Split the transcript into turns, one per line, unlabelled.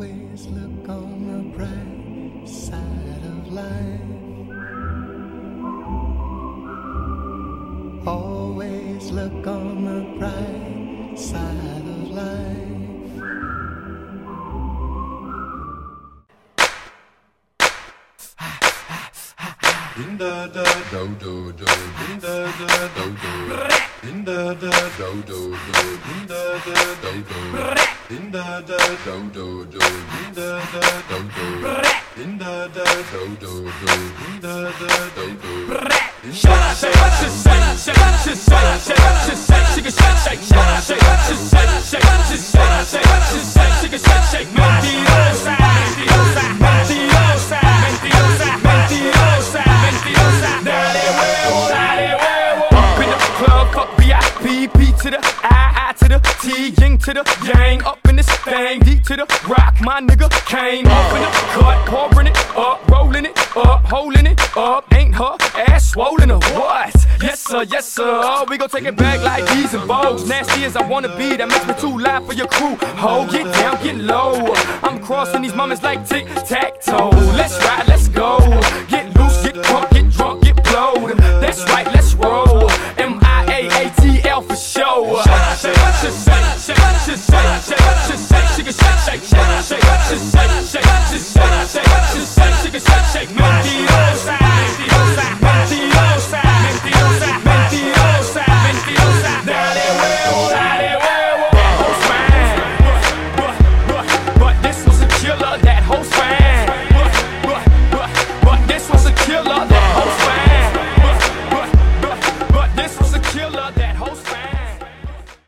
Always look on the bright side of life. Always look on the bright side of life.
Da da do do do, da da do do, da da do do do, da da do do, da da do do do, da da do do, da da do do do, da da do do.
Shake, shake, shake, shake, shake, shake, shake, shake, shake, shake, shake, shake, shake, shake, shake, shake, shake, shake, shake, Up in this thing, D to the rock, my nigga came up in the cut, pouring it up, rolling it up, holding it up. Ain't her ass swollen or what? Yes sir, yes sir. Oh, we gon' take it back like these and bows. Nasty as I wanna be, that makes me too loud for your crew. Ho, get down, get low. I'm crossing these moments like tic tac toe. Let's ride